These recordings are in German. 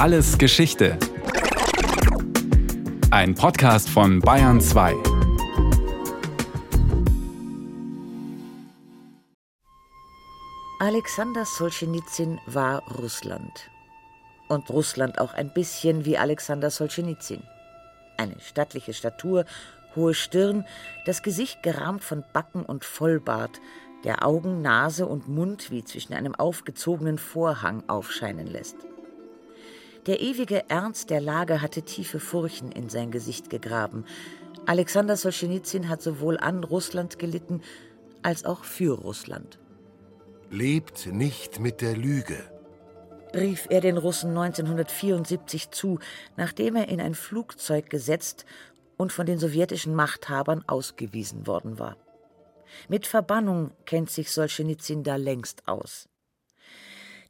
Alles Geschichte. Ein Podcast von Bayern 2. Alexander Solschenizyn war Russland. Und Russland auch ein bisschen wie Alexander Solschenizyn. Eine stattliche Statur, hohe Stirn, das Gesicht gerahmt von Backen und Vollbart, der Augen, Nase und Mund wie zwischen einem aufgezogenen Vorhang aufscheinen lässt. Der ewige Ernst der Lage hatte tiefe Furchen in sein Gesicht gegraben. Alexander Solschenizyn hat sowohl an Russland gelitten als auch für Russland. Lebt nicht mit der Lüge, rief er den Russen 1974 zu, nachdem er in ein Flugzeug gesetzt und von den sowjetischen Machthabern ausgewiesen worden war. Mit Verbannung kennt sich Solschenizyn da längst aus.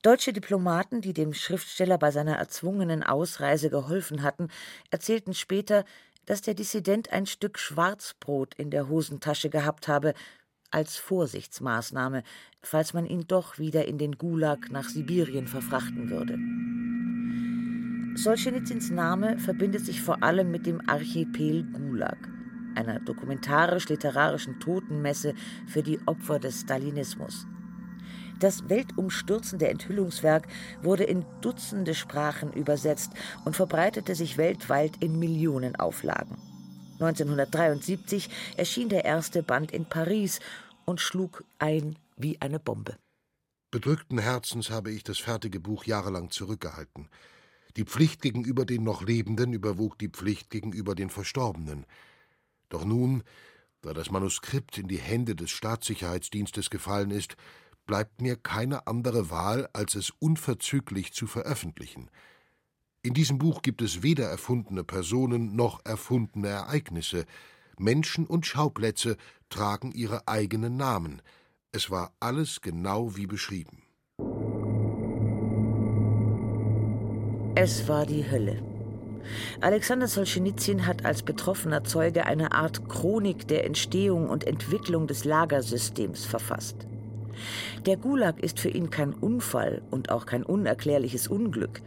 Deutsche Diplomaten, die dem Schriftsteller bei seiner erzwungenen Ausreise geholfen hatten, erzählten später, dass der Dissident ein Stück Schwarzbrot in der Hosentasche gehabt habe, als Vorsichtsmaßnahme, falls man ihn doch wieder in den Gulag nach Sibirien verfrachten würde. Solschenizyns Name verbindet sich vor allem mit dem Archipel Gulag, einer dokumentarisch-literarischen Totenmesse für die Opfer des Stalinismus. Das weltumstürzende Enthüllungswerk wurde in Dutzende Sprachen übersetzt und verbreitete sich weltweit in Millionenauflagen. 1973 erschien der erste Band in Paris und schlug ein wie eine Bombe. Bedrückten Herzens habe ich das fertige Buch jahrelang zurückgehalten. Die Pflicht gegenüber den noch Lebenden überwog die Pflicht gegenüber den Verstorbenen. Doch nun, da das Manuskript in die Hände des Staatssicherheitsdienstes gefallen ist, bleibt mir keine andere Wahl, als es unverzüglich zu veröffentlichen. In diesem Buch gibt es weder erfundene Personen noch erfundene Ereignisse. Menschen und Schauplätze tragen ihre eigenen Namen. Es war alles genau wie beschrieben. Es war die Hölle. Alexander Solschenizyn hat als betroffener Zeuge eine Art Chronik der Entstehung und Entwicklung des Lagersystems verfasst. Der Gulag ist für ihn kein Unfall und auch kein unerklärliches Unglück.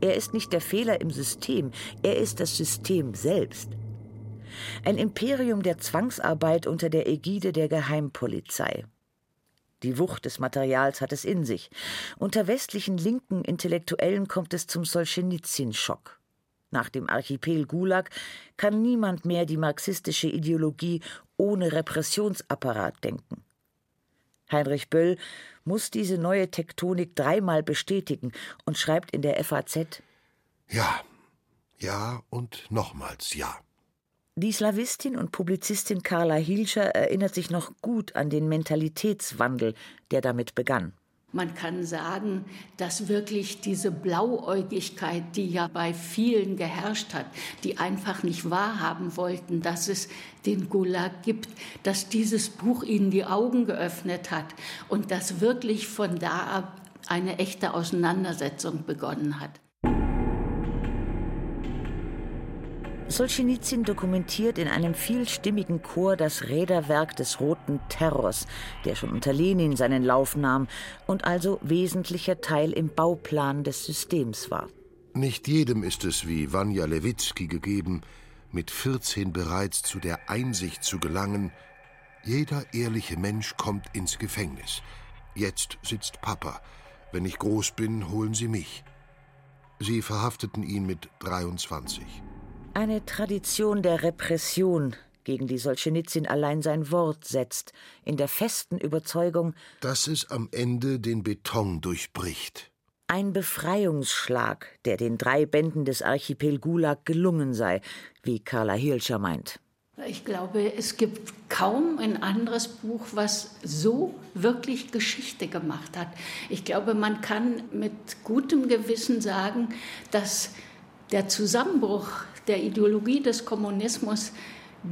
Er ist nicht der Fehler im System, er ist das System selbst. Ein Imperium der Zwangsarbeit unter der Ägide der Geheimpolizei. Die Wucht des Materials hat es in sich. Unter westlichen linken Intellektuellen kommt es zum Solschenizyn-Schock. Nach dem Archipel Gulag kann niemand mehr die marxistische Ideologie ohne Repressionsapparat denken. Heinrich Böll muss diese neue Tektonik dreimal bestätigen und schreibt in der FAZ Ja, ja und nochmals ja. Die Slawistin und Publizistin Carla Hilscher erinnert sich noch gut an den Mentalitätswandel, der damit begann. Man kann sagen, dass wirklich diese Blauäugigkeit, die ja bei vielen geherrscht hat, die einfach nicht wahrhaben wollten, dass es den Gulag gibt, dass dieses Buch ihnen die Augen geöffnet hat und dass wirklich von da ab eine echte Auseinandersetzung begonnen hat. Solschenizyn dokumentiert in einem vielstimmigen Chor das Räderwerk des Roten Terrors, der schon unter Lenin seinen Lauf nahm und also wesentlicher Teil im Bauplan des Systems war. Nicht jedem ist es wie Vanja Lewitzki gegeben, mit 14 bereits zu der Einsicht zu gelangen, jeder ehrliche Mensch kommt ins Gefängnis. Jetzt sitzt Papa. Wenn ich groß bin, holen Sie mich. Sie verhafteten ihn mit 23. Eine Tradition der Repression, gegen die Solschenizyn allein sein Wort setzt, in der festen Überzeugung, dass es am Ende den Beton durchbricht. Ein Befreiungsschlag, der den drei Bänden des Archipel Gulag gelungen sei, wie Carla Hilscher meint. Ich glaube, es gibt kaum ein anderes Buch, was so wirklich Geschichte gemacht hat. Ich glaube, man kann mit gutem Gewissen sagen, dass der Zusammenbruch der Ideologie des Kommunismus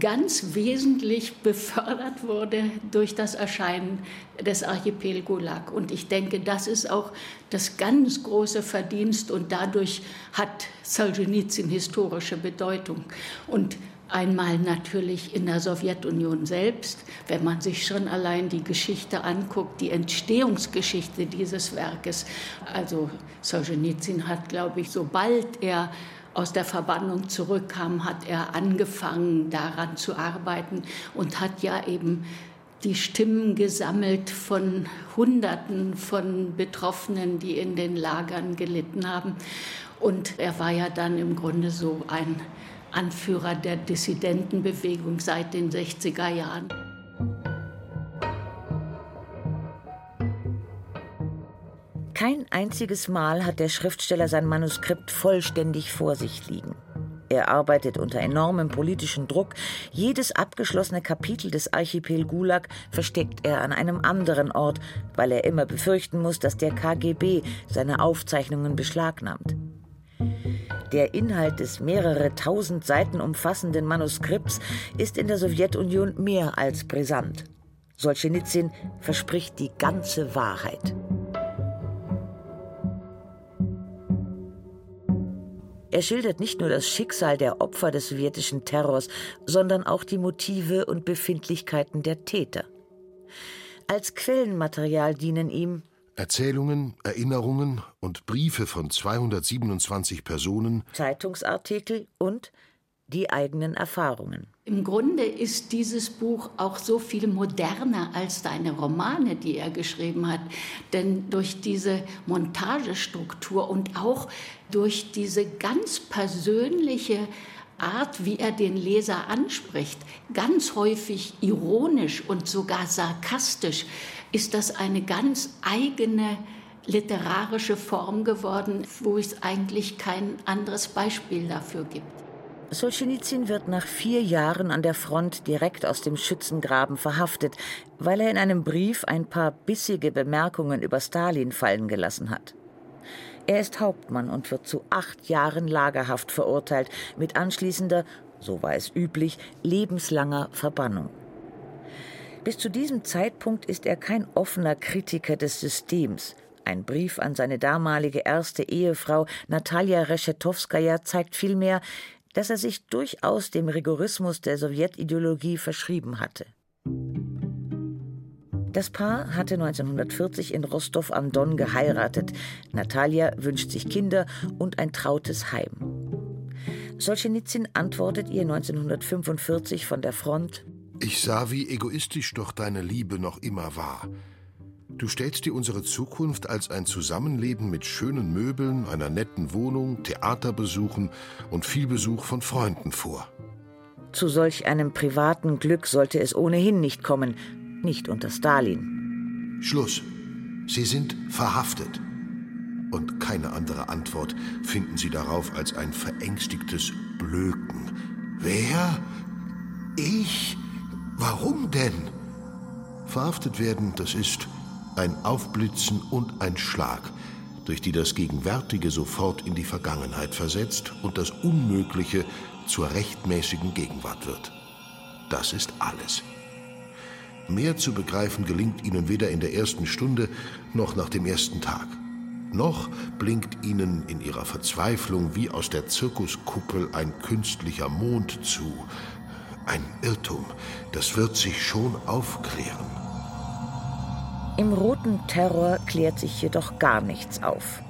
ganz wesentlich befördert wurde durch das Erscheinen des Archipel Gulag. Und ich denke, das ist auch das ganz große Verdienst und dadurch hat Solzhenitsyn historische Bedeutung. Und Einmal natürlich in der Sowjetunion selbst, wenn man sich schon allein die Geschichte anguckt, die Entstehungsgeschichte dieses Werkes. Also Solzhenitsyn hat, glaube ich, sobald er aus der Verbannung zurückkam, hat er angefangen daran zu arbeiten und hat ja eben die Stimmen gesammelt von Hunderten von Betroffenen, die in den Lagern gelitten haben. Und er war ja dann im Grunde so ein Anführer der Dissidentenbewegung seit den 60er Jahren. Kein einziges Mal hat der Schriftsteller sein Manuskript vollständig vor sich liegen. Er arbeitet unter enormem politischen Druck. Jedes abgeschlossene Kapitel des Archipel Gulag versteckt er an einem anderen Ort, weil er immer befürchten muss, dass der KGB seine Aufzeichnungen beschlagnahmt. Der Inhalt des mehrere tausend Seiten umfassenden Manuskripts ist in der Sowjetunion mehr als brisant. Solzhenitsyn verspricht die ganze Wahrheit. Er schildert nicht nur das Schicksal der Opfer des sowjetischen Terrors, sondern auch die Motive und Befindlichkeiten der Täter. Als Quellenmaterial dienen ihm Erzählungen, Erinnerungen und Briefe von 227 Personen, Zeitungsartikel und die eigenen Erfahrungen. Im Grunde ist dieses Buch auch so viel moderner als seine Romane, die er geschrieben hat. Denn durch diese Montagestruktur und auch durch diese ganz persönliche Art, wie er den Leser anspricht, ganz häufig ironisch und sogar sarkastisch, ist das eine ganz eigene literarische Form geworden, wo es eigentlich kein anderes Beispiel dafür gibt. Solzhenitsyn wird nach vier Jahren an der Front direkt aus dem Schützengraben verhaftet, weil er in einem Brief ein paar bissige Bemerkungen über Stalin fallen gelassen hat. Er ist Hauptmann und wird zu acht Jahren Lagerhaft verurteilt, mit anschließender, so war es üblich, lebenslanger Verbannung. Bis zu diesem Zeitpunkt ist er kein offener Kritiker des Systems. Ein Brief an seine damalige erste Ehefrau Natalia Reschetowskaja zeigt vielmehr, dass er sich durchaus dem Rigorismus der Sowjetideologie verschrieben hatte. Das Paar hatte 1940 in Rostov am Don geheiratet. Natalia wünscht sich Kinder und ein trautes Heim. Solzhenitsyn antwortet ihr 1945 von der Front ich sah, wie egoistisch doch deine Liebe noch immer war. Du stellst dir unsere Zukunft als ein Zusammenleben mit schönen Möbeln, einer netten Wohnung, Theaterbesuchen und viel Besuch von Freunden vor. Zu solch einem privaten Glück sollte es ohnehin nicht kommen, nicht unter Stalin. Schluss. Sie sind verhaftet. Und keine andere Antwort finden Sie darauf als ein verängstigtes Blöken. Wer? Ich? Warum denn? Verhaftet werden, das ist ein Aufblitzen und ein Schlag, durch die das Gegenwärtige sofort in die Vergangenheit versetzt und das Unmögliche zur rechtmäßigen Gegenwart wird. Das ist alles. Mehr zu begreifen gelingt ihnen weder in der ersten Stunde noch nach dem ersten Tag. Noch blinkt ihnen in ihrer Verzweiflung wie aus der Zirkuskuppel ein künstlicher Mond zu, ein Irrtum. Das wird sich schon aufklären. Im roten Terror klärt sich jedoch gar nichts auf.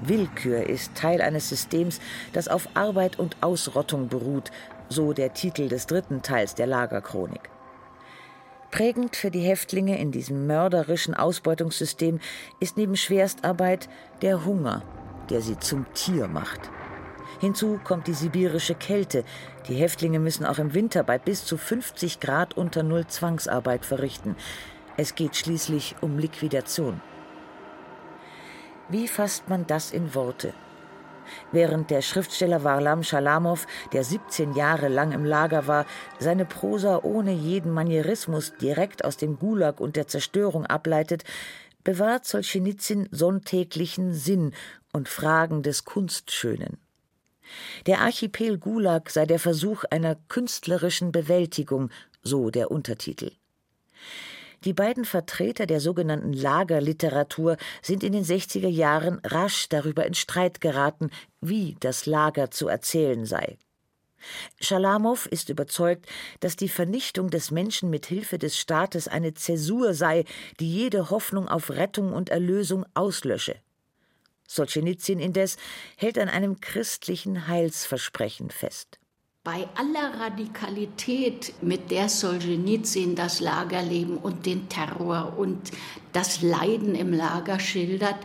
Willkür ist Teil eines Systems, das auf Arbeit und Ausrottung beruht, so der Titel des dritten Teils der Lagerchronik. Prägend für die Häftlinge in diesem mörderischen Ausbeutungssystem ist neben Schwerstarbeit der Hunger, der sie zum Tier macht. Hinzu kommt die sibirische Kälte. Die Häftlinge müssen auch im Winter bei bis zu 50 Grad unter Null Zwangsarbeit verrichten. Es geht schließlich um Liquidation. Wie fasst man das in Worte? Während der Schriftsteller Warlam Schalamow, der 17 Jahre lang im Lager war, seine Prosa ohne jeden Manierismus direkt aus dem Gulag und der Zerstörung ableitet, bewahrt Solzhenitsyn sonntäglichen Sinn und Fragen des Kunstschönen. Der Archipel Gulag sei der Versuch einer künstlerischen Bewältigung, so der Untertitel. Die beiden Vertreter der sogenannten Lagerliteratur sind in den 60er Jahren rasch darüber in Streit geraten, wie das Lager zu erzählen sei. Schalamow ist überzeugt, dass die Vernichtung des Menschen mit Hilfe des Staates eine Zäsur sei, die jede Hoffnung auf Rettung und Erlösung auslösche. Solzhenitsyn indes hält an einem christlichen Heilsversprechen fest. Bei aller Radikalität, mit der Solzhenitsyn das Lagerleben und den Terror und das Leiden im Lager schildert,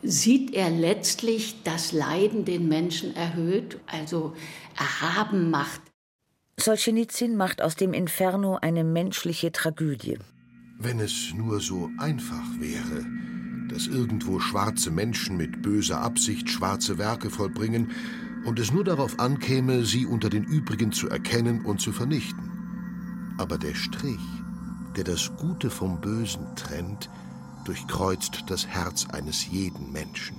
sieht er letztlich das Leiden den Menschen erhöht, also erhaben macht. Solzhenitsyn macht aus dem Inferno eine menschliche Tragödie. Wenn es nur so einfach wäre, dass irgendwo schwarze Menschen mit böser Absicht schwarze Werke vollbringen und es nur darauf ankäme, sie unter den übrigen zu erkennen und zu vernichten. Aber der Strich, der das Gute vom Bösen trennt, durchkreuzt das Herz eines jeden Menschen.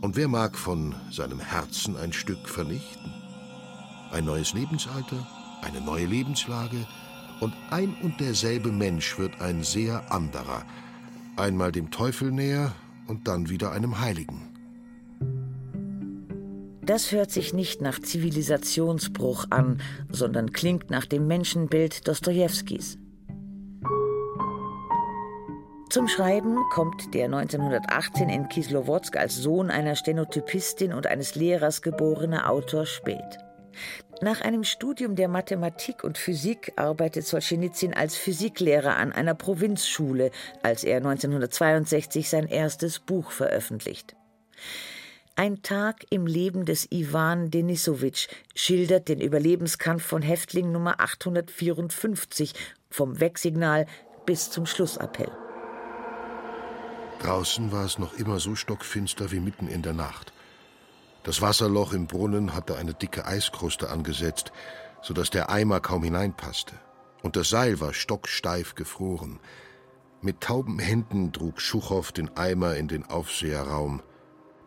Und wer mag von seinem Herzen ein Stück vernichten? Ein neues Lebensalter, eine neue Lebenslage, und ein und derselbe Mensch wird ein sehr anderer, einmal dem Teufel näher und dann wieder einem Heiligen. Das hört sich nicht nach Zivilisationsbruch an, sondern klingt nach dem Menschenbild Dostojewskis. Zum Schreiben kommt der 1918 in Kislowodsk als Sohn einer Stenotypistin und eines Lehrers geborene Autor spät. Nach einem Studium der Mathematik und Physik arbeitet Solzhenitsyn als Physiklehrer an einer Provinzschule, als er 1962 sein erstes Buch veröffentlicht. Ein Tag im Leben des Iwan Denisowitsch schildert den Überlebenskampf von Häftling Nummer 854 vom Wegsignal bis zum Schlussappell. Draußen war es noch immer so stockfinster wie mitten in der Nacht. Das Wasserloch im Brunnen hatte eine dicke Eiskruste angesetzt, so dass der Eimer kaum hineinpasste. Und das Seil war stocksteif gefroren. Mit tauben Händen trug Schuchow den Eimer in den Aufseherraum.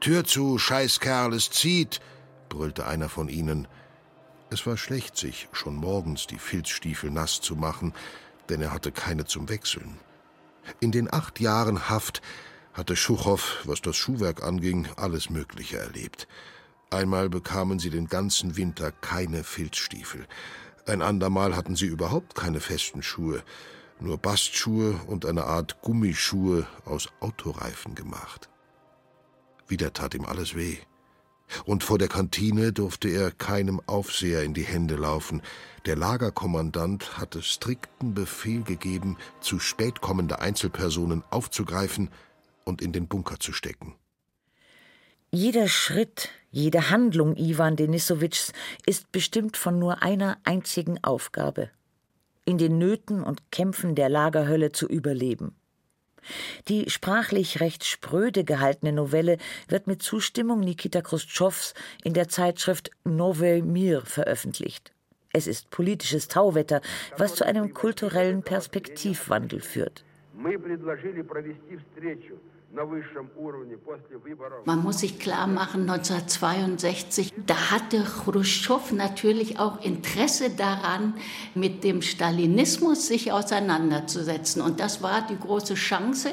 Tür zu, Scheißkerl, es zieht, brüllte einer von ihnen. Es war schlecht, sich schon morgens die Filzstiefel nass zu machen, denn er hatte keine zum Wechseln. In den acht Jahren Haft hatte Schuchow, was das Schuhwerk anging, alles Mögliche erlebt. Einmal bekamen sie den ganzen Winter keine Filzstiefel. Ein andermal hatten sie überhaupt keine festen Schuhe, nur Bastschuhe und eine Art Gummischuhe aus Autoreifen gemacht. Wieder tat ihm alles weh. Und vor der Kantine durfte er keinem Aufseher in die Hände laufen. Der Lagerkommandant hatte strikten Befehl gegeben, zu spät kommende Einzelpersonen aufzugreifen und in den Bunker zu stecken. Jeder Schritt, jede Handlung Iwan Denisowitschs ist bestimmt von nur einer einzigen Aufgabe: in den Nöten und Kämpfen der Lagerhölle zu überleben. Die sprachlich recht spröde gehaltene Novelle wird mit Zustimmung Nikita Khrushchevs in der Zeitschrift Novy Mir veröffentlicht. Es ist politisches Tauwetter, was zu einem kulturellen Perspektivwandel führt. Man muss sich klar machen, 1962, da hatte Khrushchev natürlich auch Interesse daran, mit dem Stalinismus sich auseinanderzusetzen. Und das war die große Chance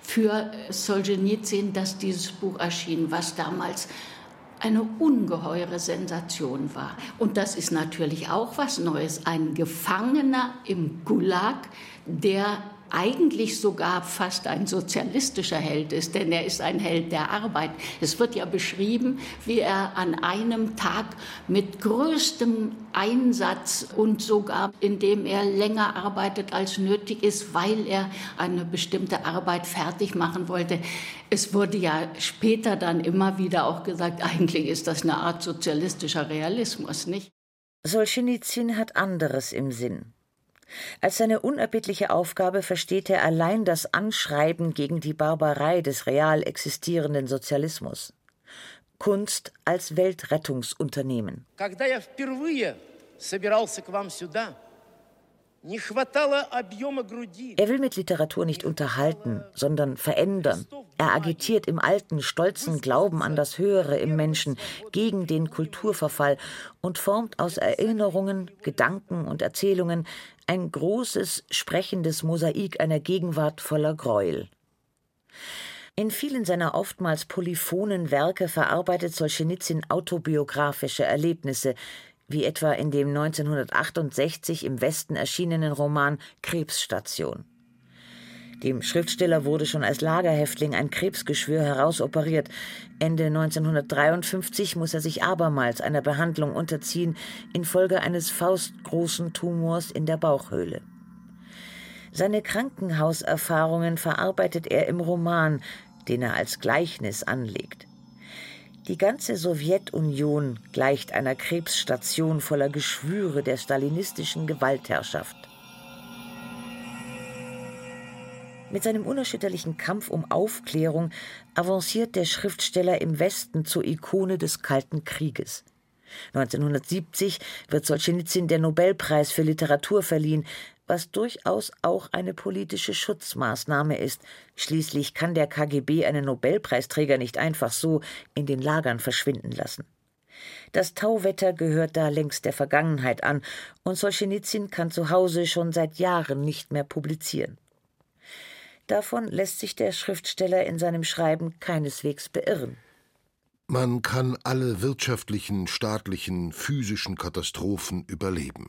für Solzhenitsyn, dass dieses Buch erschien, was damals eine ungeheure Sensation war. Und das ist natürlich auch was Neues. Ein Gefangener im Gulag, der eigentlich sogar fast ein sozialistischer Held ist, denn er ist ein Held der Arbeit. Es wird ja beschrieben, wie er an einem Tag mit größtem Einsatz und sogar indem er länger arbeitet als nötig ist, weil er eine bestimmte Arbeit fertig machen wollte. Es wurde ja später dann immer wieder auch gesagt, eigentlich ist das eine Art sozialistischer Realismus, nicht? Solzhenitsyn hat anderes im Sinn. Als seine unerbittliche Aufgabe versteht er allein das Anschreiben gegen die Barbarei des real existierenden Sozialismus. Kunst als Weltrettungsunternehmen. Er will mit Literatur nicht unterhalten, sondern verändern, er agitiert im alten, stolzen Glauben an das Höhere im Menschen gegen den Kulturverfall und formt aus Erinnerungen, Gedanken und Erzählungen ein großes, sprechendes Mosaik einer Gegenwart voller Gräuel. In vielen seiner oftmals polyphonen Werke verarbeitet Solzhenitsyn autobiografische Erlebnisse, wie etwa in dem 1968 im Westen erschienenen Roman Krebsstation. Dem Schriftsteller wurde schon als Lagerhäftling ein Krebsgeschwür herausoperiert. Ende 1953 muss er sich abermals einer Behandlung unterziehen infolge eines faustgroßen Tumors in der Bauchhöhle. Seine Krankenhauserfahrungen verarbeitet er im Roman, den er als Gleichnis anlegt. Die ganze Sowjetunion gleicht einer Krebsstation voller Geschwüre der stalinistischen Gewaltherrschaft. Mit seinem unerschütterlichen Kampf um Aufklärung avanciert der Schriftsteller im Westen zur Ikone des Kalten Krieges. 1970 wird Solzhenitsyn der Nobelpreis für Literatur verliehen, was durchaus auch eine politische Schutzmaßnahme ist. Schließlich kann der KGB einen Nobelpreisträger nicht einfach so in den Lagern verschwinden lassen. Das Tauwetter gehört da längst der Vergangenheit an, und Solzhenitsyn kann zu Hause schon seit Jahren nicht mehr publizieren. Davon lässt sich der Schriftsteller in seinem Schreiben keineswegs beirren. Man kann alle wirtschaftlichen, staatlichen, physischen Katastrophen überleben,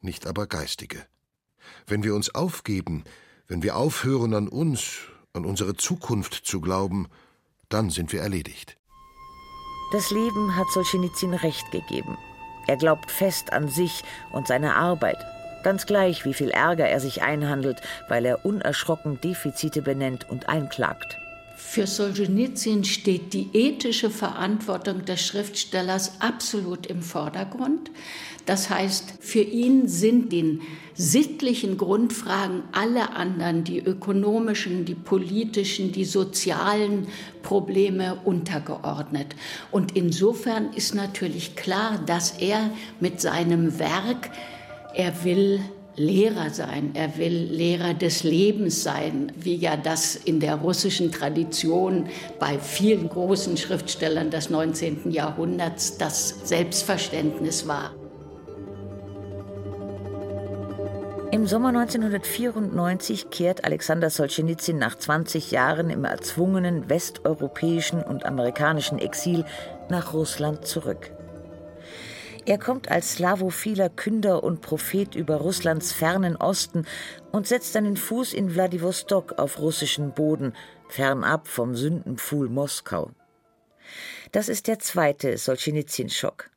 nicht aber geistige. Wenn wir uns aufgeben, wenn wir aufhören an uns, an unsere Zukunft zu glauben, dann sind wir erledigt. Das Leben hat Solzhenitsyn recht gegeben. Er glaubt fest an sich und seine Arbeit, Ganz gleich, wie viel Ärger er sich einhandelt, weil er unerschrocken Defizite benennt und einklagt. Für Solzhenitsyn steht die ethische Verantwortung des Schriftstellers absolut im Vordergrund. Das heißt, für ihn sind den sittlichen Grundfragen alle anderen, die ökonomischen, die politischen, die sozialen Probleme untergeordnet. Und insofern ist natürlich klar, dass er mit seinem Werk er will Lehrer sein, er will Lehrer des Lebens sein, wie ja das in der russischen Tradition bei vielen großen Schriftstellern des 19. Jahrhunderts das Selbstverständnis war. Im Sommer 1994 kehrt Alexander Solzhenitsyn nach 20 Jahren im erzwungenen westeuropäischen und amerikanischen Exil nach Russland zurück. Er kommt als slavophiler Künder und Prophet über Russlands fernen Osten und setzt seinen Fuß in Wladiwostok auf russischen Boden, fernab vom Sündenpfuhl Moskau. Das ist der zweite Solzhenitsyn-Schock.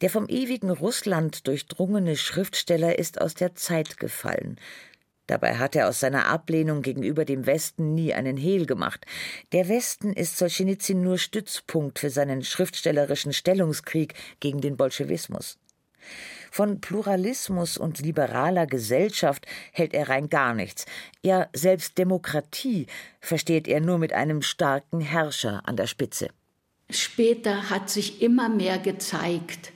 Der vom ewigen Russland durchdrungene Schriftsteller ist aus der Zeit gefallen. Dabei hat er aus seiner Ablehnung gegenüber dem Westen nie einen Hehl gemacht. Der Westen ist Solzhenitsyn nur Stützpunkt für seinen schriftstellerischen Stellungskrieg gegen den Bolschewismus. Von Pluralismus und liberaler Gesellschaft hält er rein gar nichts. Ja, selbst Demokratie versteht er nur mit einem starken Herrscher an der Spitze. Später hat sich immer mehr gezeigt,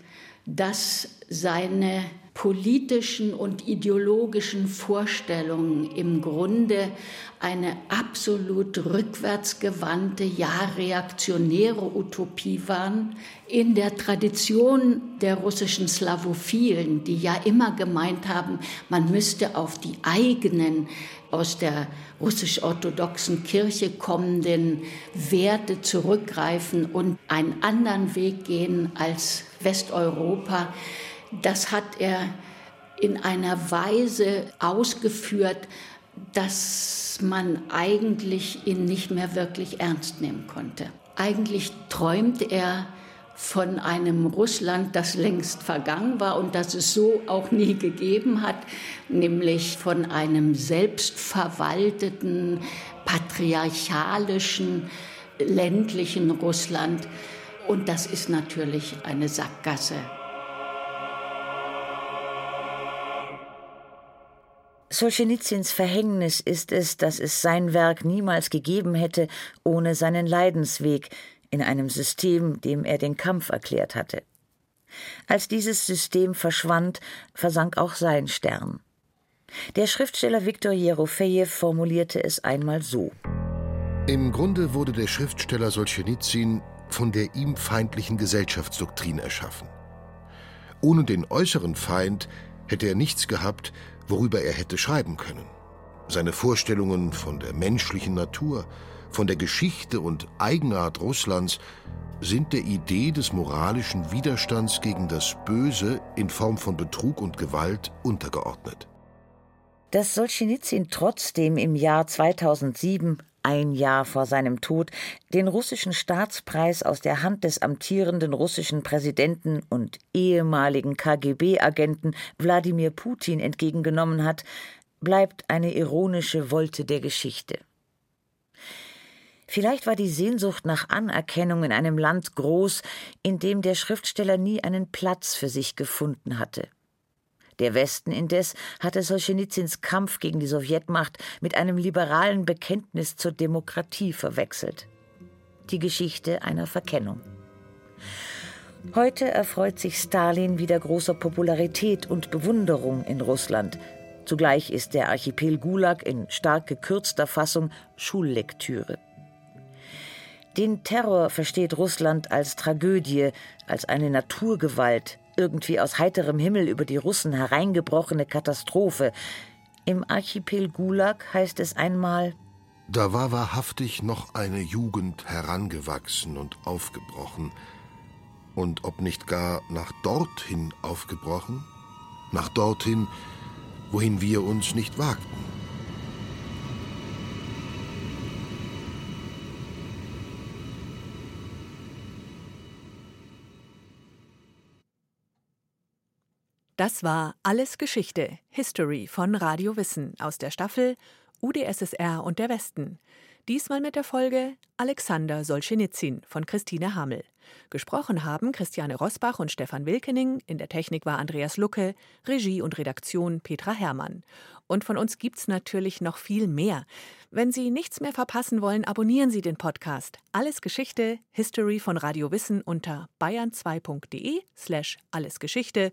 dass seine politischen und ideologischen Vorstellungen im Grunde eine absolut rückwärtsgewandte, ja reaktionäre Utopie waren. In der Tradition der russischen Slavophilen, die ja immer gemeint haben, man müsste auf die eigenen aus der russisch-orthodoxen Kirche kommenden Werte zurückgreifen und einen anderen Weg gehen als Westeuropa, das hat er in einer Weise ausgeführt, dass man eigentlich ihn nicht mehr wirklich ernst nehmen konnte. Eigentlich träumt er von einem Russland, das längst vergangen war und das es so auch nie gegeben hat, nämlich von einem selbstverwalteten, patriarchalischen, ländlichen Russland. Und das ist natürlich eine Sackgasse. Solschenitsyns Verhängnis ist es, dass es sein Werk niemals gegeben hätte ohne seinen Leidensweg in einem System, dem er den Kampf erklärt hatte. Als dieses System verschwand, versank auch sein Stern. Der Schriftsteller Viktor Jerofejew formulierte es einmal so: Im Grunde wurde der Schriftsteller Solschenitsyn von der ihm feindlichen Gesellschaftsdoktrin erschaffen. Ohne den äußeren Feind hätte er nichts gehabt, worüber er hätte schreiben können. Seine Vorstellungen von der menschlichen Natur, von der Geschichte und Eigenart Russlands sind der Idee des moralischen Widerstands gegen das Böse in Form von Betrug und Gewalt untergeordnet. Dass Solschenizyn trotzdem im Jahr 2007 ein Jahr vor seinem Tod den russischen Staatspreis aus der Hand des amtierenden russischen Präsidenten und ehemaligen KGB-Agenten Wladimir Putin entgegengenommen hat, bleibt eine ironische Wolte der Geschichte. Vielleicht war die Sehnsucht nach Anerkennung in einem Land groß, in dem der Schriftsteller nie einen Platz für sich gefunden hatte. Der Westen indes hatte Solschenizyns Kampf gegen die Sowjetmacht mit einem liberalen Bekenntnis zur Demokratie verwechselt. Die Geschichte einer Verkennung. Heute erfreut sich Stalin wieder großer Popularität und Bewunderung in Russland. Zugleich ist der Archipel Gulag in stark gekürzter Fassung Schullektüre. Den Terror versteht Russland als Tragödie, als eine Naturgewalt, irgendwie aus heiterem Himmel über die Russen hereingebrochene Katastrophe. Im Archipel Gulag heißt es einmal Da war wahrhaftig noch eine Jugend herangewachsen und aufgebrochen. Und ob nicht gar nach dorthin aufgebrochen? Nach dorthin, wohin wir uns nicht wagten. Das war Alles Geschichte, History von Radio Wissen aus der Staffel UdSSR und der Westen. Diesmal mit der Folge Alexander Solschenizyn von Christine Hamel. Gesprochen haben Christiane Rosbach und Stefan Wilkening, in der Technik war Andreas Lucke, Regie und Redaktion Petra Herrmann. Und von uns gibt's natürlich noch viel mehr. Wenn Sie nichts mehr verpassen wollen, abonnieren Sie den Podcast Alles Geschichte, History von Radio Wissen unter bayern2.de slash allesgeschichte